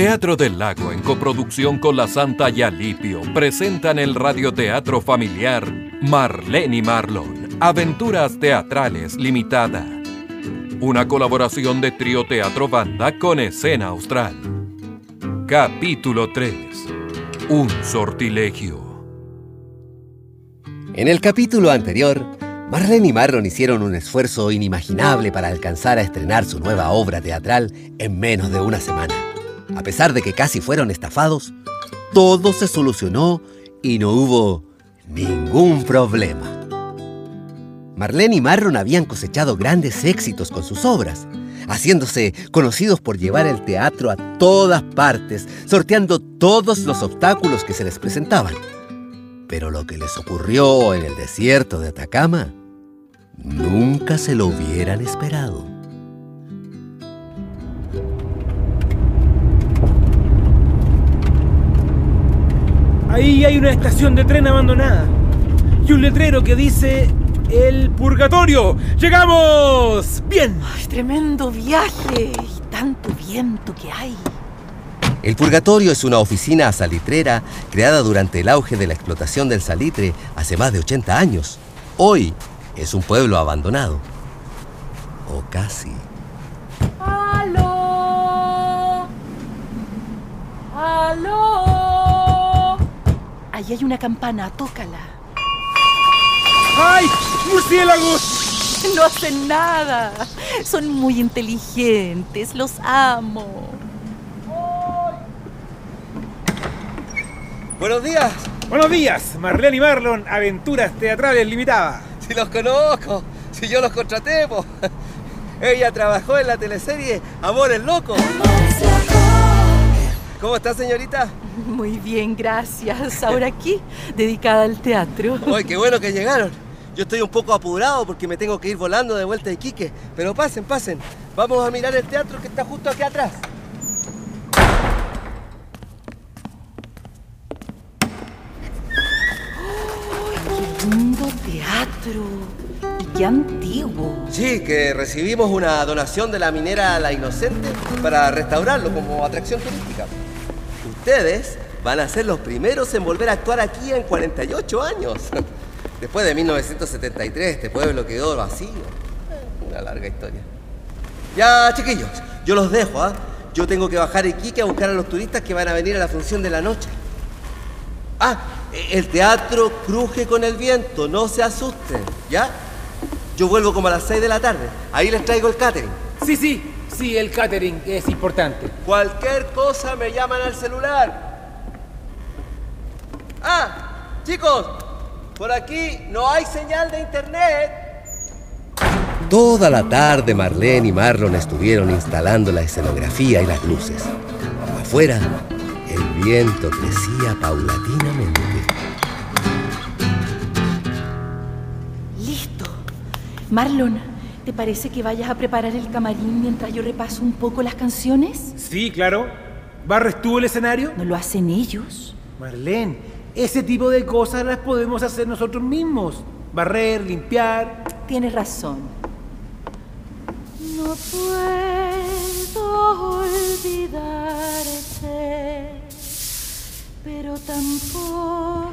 Teatro del Lago, en coproducción con la Santa Yalipio, presentan el radioteatro familiar Marlene y Marlon, Aventuras Teatrales Limitada. Una colaboración de Trío Teatro Banda con Escena Austral. Capítulo 3. Un sortilegio. En el capítulo anterior, Marlene y Marlon hicieron un esfuerzo inimaginable para alcanzar a estrenar su nueva obra teatral en menos de una semana. A pesar de que casi fueron estafados, todo se solucionó y no hubo ningún problema. Marlene y Marlon habían cosechado grandes éxitos con sus obras, haciéndose conocidos por llevar el teatro a todas partes, sorteando todos los obstáculos que se les presentaban. Pero lo que les ocurrió en el desierto de Atacama, nunca se lo hubieran esperado. Ahí hay una estación de tren abandonada y un letrero que dice El Purgatorio. ¡Llegamos! ¡Bien! Ay, tremendo viaje y tanto viento que hay. El Purgatorio es una oficina salitrera creada durante el auge de la explotación del salitre hace más de 80 años. Hoy es un pueblo abandonado. O casi. ¡Aló! ¡Aló! Ahí hay una campana, tócala. ¡Ay! ¡Murciélagos! No hacen nada. Son muy inteligentes, los amo. Buenos días. Buenos días, Marlene y Marlon, Aventuras Teatrales Limitadas. Si los conozco, si yo los contraté, po. Ella trabajó en la teleserie Amores Locos. ¿Cómo está, señorita? Muy bien, gracias. Ahora aquí, dedicada al teatro. Ay, qué bueno que llegaron. Yo estoy un poco apurado porque me tengo que ir volando de vuelta a Iquique. Pero pasen, pasen. Vamos a mirar el teatro que está justo aquí atrás. ¡Qué lindo teatro! Y qué antiguo. Sí, que recibimos una donación de la minera La Inocente para restaurarlo como atracción turística. Ustedes van a ser los primeros en volver a actuar aquí en 48 años. Después de 1973 este pueblo quedó vacío. Una larga historia. Ya, chiquillos, yo los dejo, ¿ah? Yo tengo que bajar a Iquique a buscar a los turistas que van a venir a la función de la noche. Ah, el teatro cruje con el viento, no se asusten, ¿ya? Yo vuelvo como a las 6 de la tarde. Ahí les traigo el catering. Sí, sí, sí, el catering es importante. Cualquier cosa me llaman al celular. Ah, chicos, por aquí no hay señal de internet. Toda la tarde Marlene y Marlon estuvieron instalando la escenografía y las luces. Afuera, el viento crecía paulatinamente. Listo. Marlon, ¿te parece que vayas a preparar el camarín mientras yo repaso un poco las canciones? Sí, claro. ¿Barres tú el escenario? ¿No lo hacen ellos? Marlene, ese tipo de cosas las podemos hacer nosotros mismos. Barrer, limpiar. Tienes razón. No puedo olvidarte, pero tampoco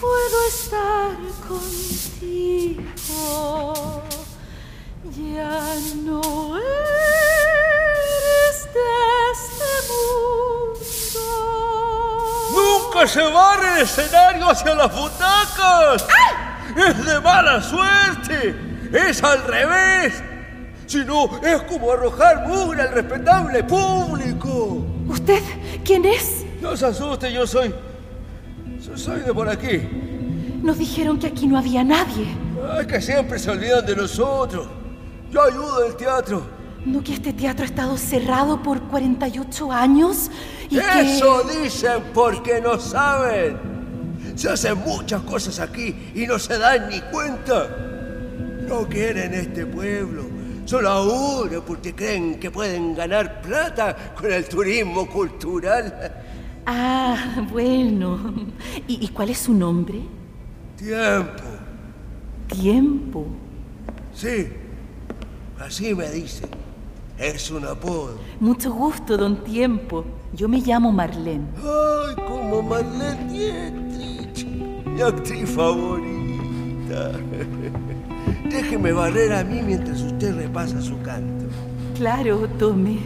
puedo estar contigo. Ya no eres de este mundo. ¡Nunca se barre el escenario hacia las butacas! ¡Es de mala suerte! ¡Es al revés! Si no, es como arrojar mugre al respetable público. ¿Usted quién es? No se asuste, yo soy. Soy de por aquí. Nos dijeron que aquí no había nadie. Ay, que siempre se olvidan de nosotros. Yo ayudo al teatro. ¿No que este teatro ha estado cerrado por 48 años? Y Eso que... dicen porque no saben. Se hacen muchas cosas aquí y no se dan ni cuenta. No quieren este pueblo. Solo ahora porque creen que pueden ganar plata con el turismo cultural. Ah, bueno. ¿Y, y cuál es su nombre? Tiempo. Tiempo. Sí, así me dicen. Es un apodo. Mucho gusto, don Tiempo. Yo me llamo Marlene. Ay, como Marlene Dietrich, mi actriz favorita. Déjeme barrer a mí mientras usted repasa su canto. Claro, tome.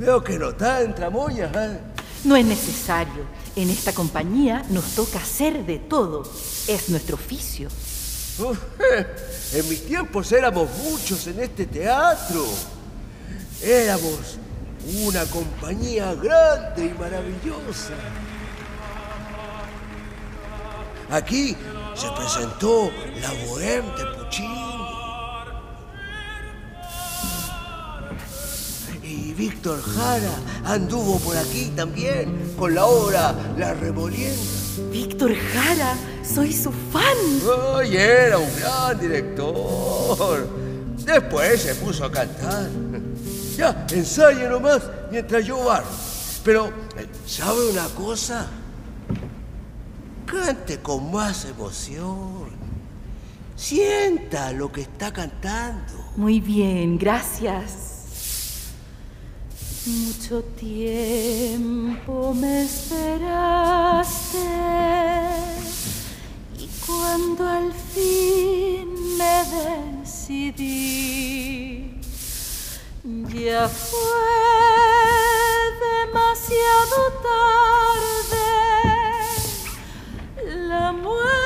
Veo que no está en tramoyas, ¿eh? No es necesario. En esta compañía nos toca hacer de todo. Es nuestro oficio. Uf, En mis tiempos éramos muchos en este teatro. Éramos una compañía grande y maravillosa. Aquí se presentó la Bohème de Puccini. Víctor Jara anduvo por aquí también con la obra La Remolienda. Víctor Jara, soy su fan. Ay, era un gran director. Después se puso a cantar. Ya, ensaye nomás mientras yo barro. Pero, eh, ¿sabe una cosa? Cante con más emoción. Sienta lo que está cantando. Muy bien, gracias. Mucho tiempo me esperaste y cuando al fin me decidí, ya fue demasiado tarde. La muerte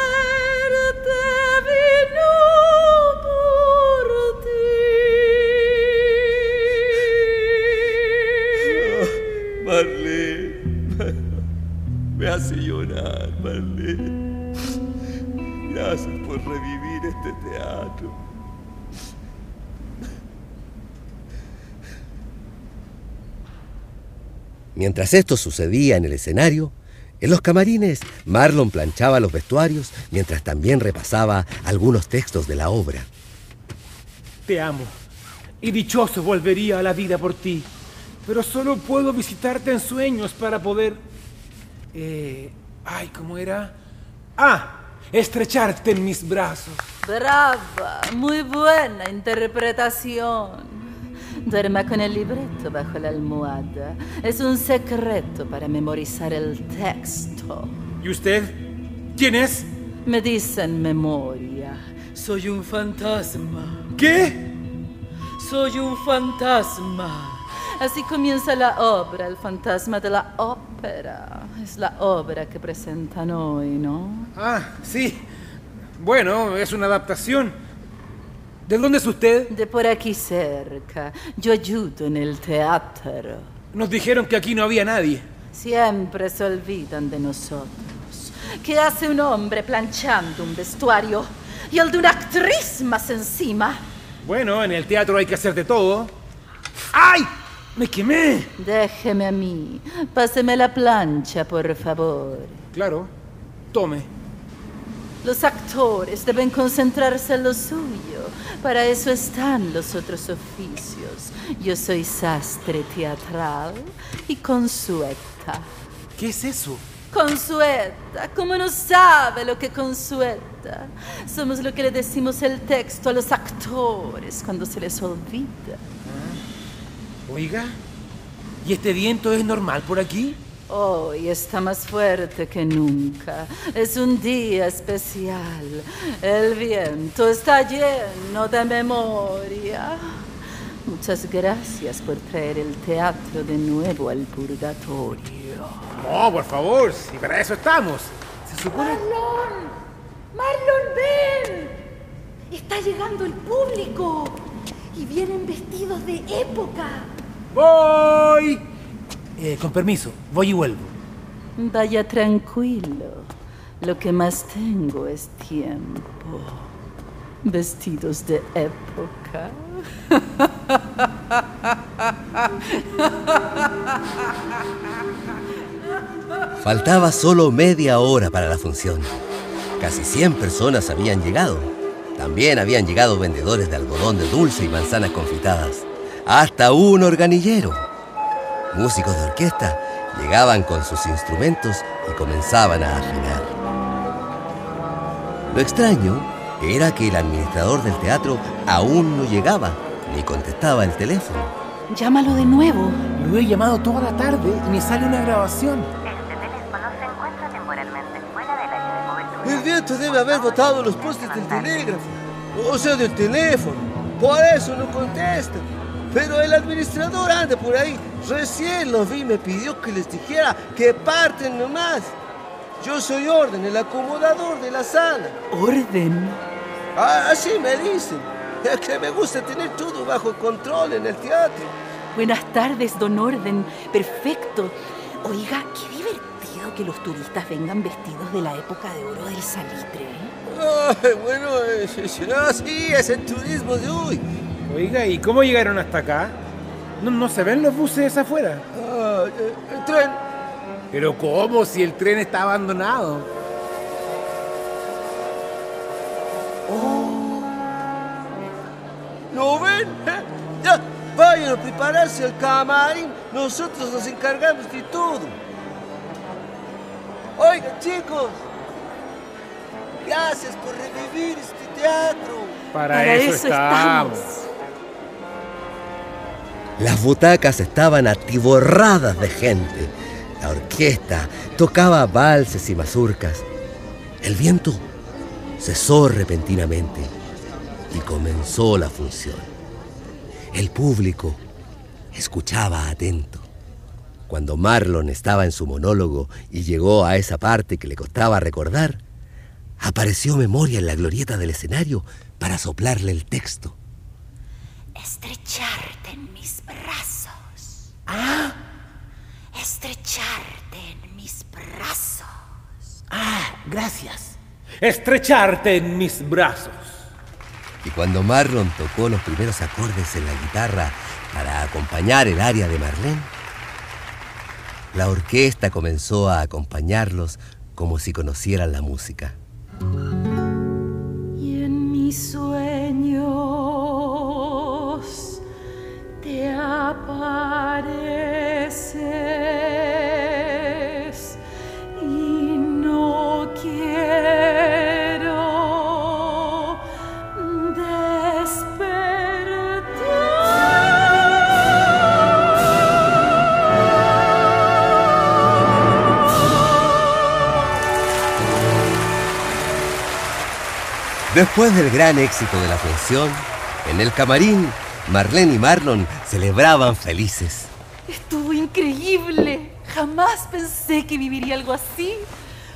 Mientras esto sucedía en el escenario, en los camarines Marlon planchaba los vestuarios mientras también repasaba algunos textos de la obra. Te amo. Y dichoso volvería a la vida por ti. Pero solo puedo visitarte en sueños para poder... Eh, ay, ¿cómo era? Ah, estrecharte en mis brazos. Brava, muy buena interpretación. Duerma con el libreto bajo la almohada. Es un secreto para memorizar el texto. ¿Y usted? ¿Quién es? Me dicen memoria. Soy un fantasma. ¿Qué? Soy un fantasma. Así comienza la obra, el fantasma de la ópera. Es la obra que presentan hoy, ¿no? Ah, sí. Bueno, es una adaptación. ¿De dónde es usted? De por aquí cerca. Yo ayudo en el teatro. Nos dijeron que aquí no había nadie. Siempre se olvidan de nosotros. ¿Qué hace un hombre planchando un vestuario y el de una actriz más encima? Bueno, en el teatro hay que hacer de todo. ¡Ay! ¡Me quemé! Déjeme a mí. Páseme la plancha, por favor. Claro. Tome. Los actores deben concentrarse en lo suyo. Para eso están los otros oficios. Yo soy sastre teatral y consueta. ¿Qué es eso? Consueta, ¿cómo no sabe lo que consueta? Somos lo que le decimos el texto a los actores cuando se les olvida. Oiga, ¿y este viento es normal por aquí? Hoy está más fuerte que nunca. Es un día especial. El viento está lleno de memoria. Muchas gracias por traer el teatro de nuevo al purgatorio. No, por favor, si para eso estamos. Se supone... ¡Marlon! ¡Marlon, ven! Está llegando el público y vienen vestidos de época. ¡Voy! Eh, con permiso, voy y vuelvo. Vaya tranquilo. Lo que más tengo es tiempo. Vestidos de época. Faltaba solo media hora para la función. Casi 100 personas habían llegado. También habían llegado vendedores de algodón de dulce y manzanas confitadas. Hasta un organillero. Músicos de orquesta llegaban con sus instrumentos y comenzaban a afinar. Lo extraño era que el administrador del teatro aún no llegaba, ni contestaba el teléfono. Llámalo de nuevo. Lo he llamado toda la tarde y me sale una grabación. Este teléfono se encuentra temporalmente fuera del área de cobertura. El viento debe haber botado los postes del telégrafo, o sea, del teléfono. Por eso no contesta. Pero el administrador anda por ahí. Recién lo vi y me pidió que les dijera que parten nomás. Yo soy Orden, el acomodador de la sala. ¿Orden? Ah, así me dicen. Es que me gusta tener todo bajo control en el teatro. Buenas tardes, don Orden. Perfecto. Oiga, qué divertido que los turistas vengan vestidos de la época de oro del salitre. ¿eh? Ay, bueno, eh, sí, sí, ah, sí, es el turismo de hoy. Oiga, ¿y cómo llegaron hasta acá? ¿No, no se ven los buses afuera? Ah, eh, el tren. Pero ¿cómo si el tren está abandonado? ¿Lo ven? ¿Eh? Ya, vayan a prepararse al camarín. Nosotros nos encargamos de todo. Oigan, chicos. Gracias por revivir este teatro. Para, Para eso, eso estamos. Las butacas estaban atiborradas de gente. La orquesta tocaba valses y mazurcas. El viento cesó repentinamente y comenzó la función. El público escuchaba atento. Cuando Marlon estaba en su monólogo y llegó a esa parte que le costaba recordar, apareció Memoria en la glorieta del escenario para soplarle el texto. Estrecharte en mis brazos. Ah. Estrecharte en mis brazos. Ah, gracias. Estrecharte en mis brazos. Y cuando Marlon tocó los primeros acordes en la guitarra para acompañar el aria de Marlene, la orquesta comenzó a acompañarlos como si conocieran la música. Después del gran éxito de la función, en el camarín, Marlene y Marlon celebraban felices. Estuvo increíble. Jamás pensé que viviría algo así.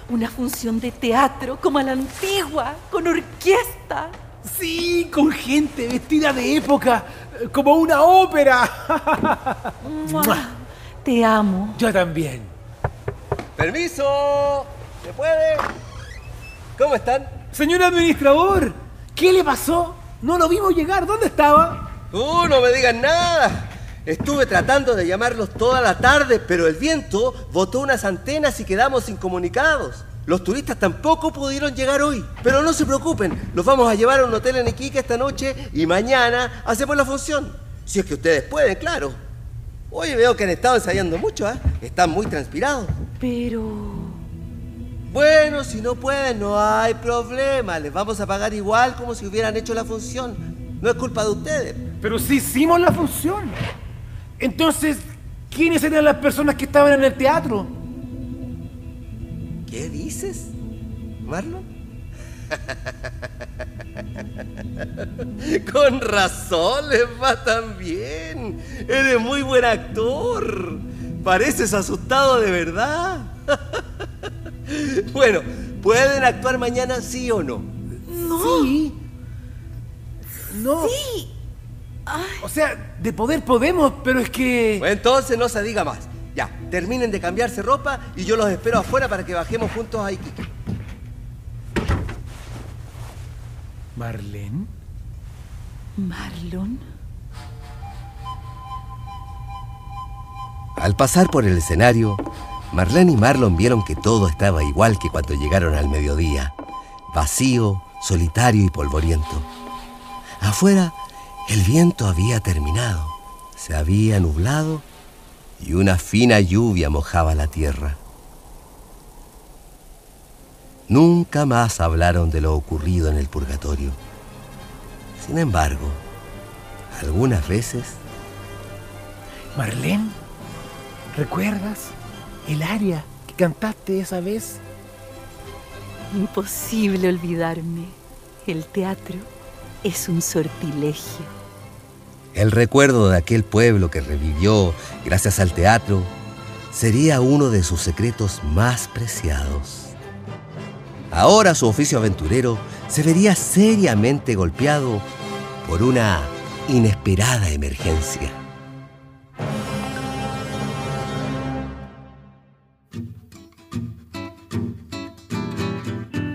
Una función de teatro como a la antigua, con orquesta. Sí, con gente vestida de época, como una ópera. ¡Mua! Te amo. Yo también. Permiso. ¿Se puede? ¿Cómo están? Señor administrador, ¿qué le pasó? No lo vimos llegar. ¿Dónde estaba? Uh, no me digan nada. Estuve tratando de llamarlos toda la tarde, pero el viento botó unas antenas y quedamos incomunicados. Los turistas tampoco pudieron llegar hoy. Pero no se preocupen, los vamos a llevar a un hotel en Iquique esta noche y mañana hacemos la función. Si es que ustedes pueden, claro. Hoy veo que han estado ensayando mucho, ¿eh? Están muy transpirados. Pero... Bueno, si no pueden, no hay problema. Les vamos a pagar igual como si hubieran hecho la función. No es culpa de ustedes. Pero sí hicimos la función. Entonces, ¿quiénes eran las personas que estaban en el teatro? ¿Qué dices, Marlon? Con razón les va tan bien. Eres muy buen actor. Pareces asustado de verdad. Bueno, ¿pueden actuar mañana sí o no? No. Sí. No. Sí. O sea, de poder podemos, pero es que... Pues entonces no se diga más. Ya, terminen de cambiarse ropa y yo los espero afuera para que bajemos juntos a Iquique. Marlene. Marlon. Al pasar por el escenario, Marlene y Marlon vieron que todo estaba igual que cuando llegaron al mediodía, vacío, solitario y polvoriento. Afuera, el viento había terminado, se había nublado y una fina lluvia mojaba la tierra. Nunca más hablaron de lo ocurrido en el purgatorio. Sin embargo, algunas veces. Marlene, ¿recuerdas el aria que cantaste esa vez? Imposible olvidarme. El teatro es un sortilegio. El recuerdo de aquel pueblo que revivió gracias al teatro sería uno de sus secretos más preciados. Ahora su oficio aventurero se vería seriamente golpeado por una inesperada emergencia.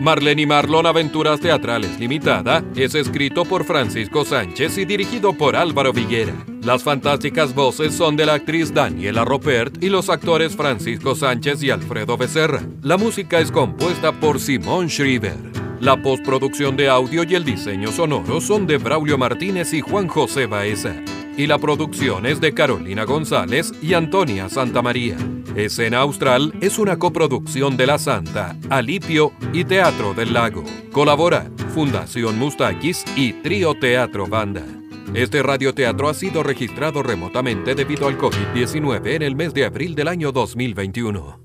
Marlene y Marlon Aventuras Teatrales Limitada es escrito por Francisco Sánchez y dirigido por Álvaro Viguera. Las fantásticas voces son de la actriz Daniela Ropert y los actores Francisco Sánchez y Alfredo Becerra. La música es compuesta por Simón Schreiber. La postproducción de audio y el diseño sonoro son de Braulio Martínez y Juan José Baeza. Y la producción es de Carolina González y Antonia Santamaría. Escena Austral es una coproducción de La Santa, Alipio y Teatro del Lago. Colabora Fundación Mustakis y Trío Teatro Banda. Este radioteatro ha sido registrado remotamente debido al COVID-19 en el mes de abril del año 2021.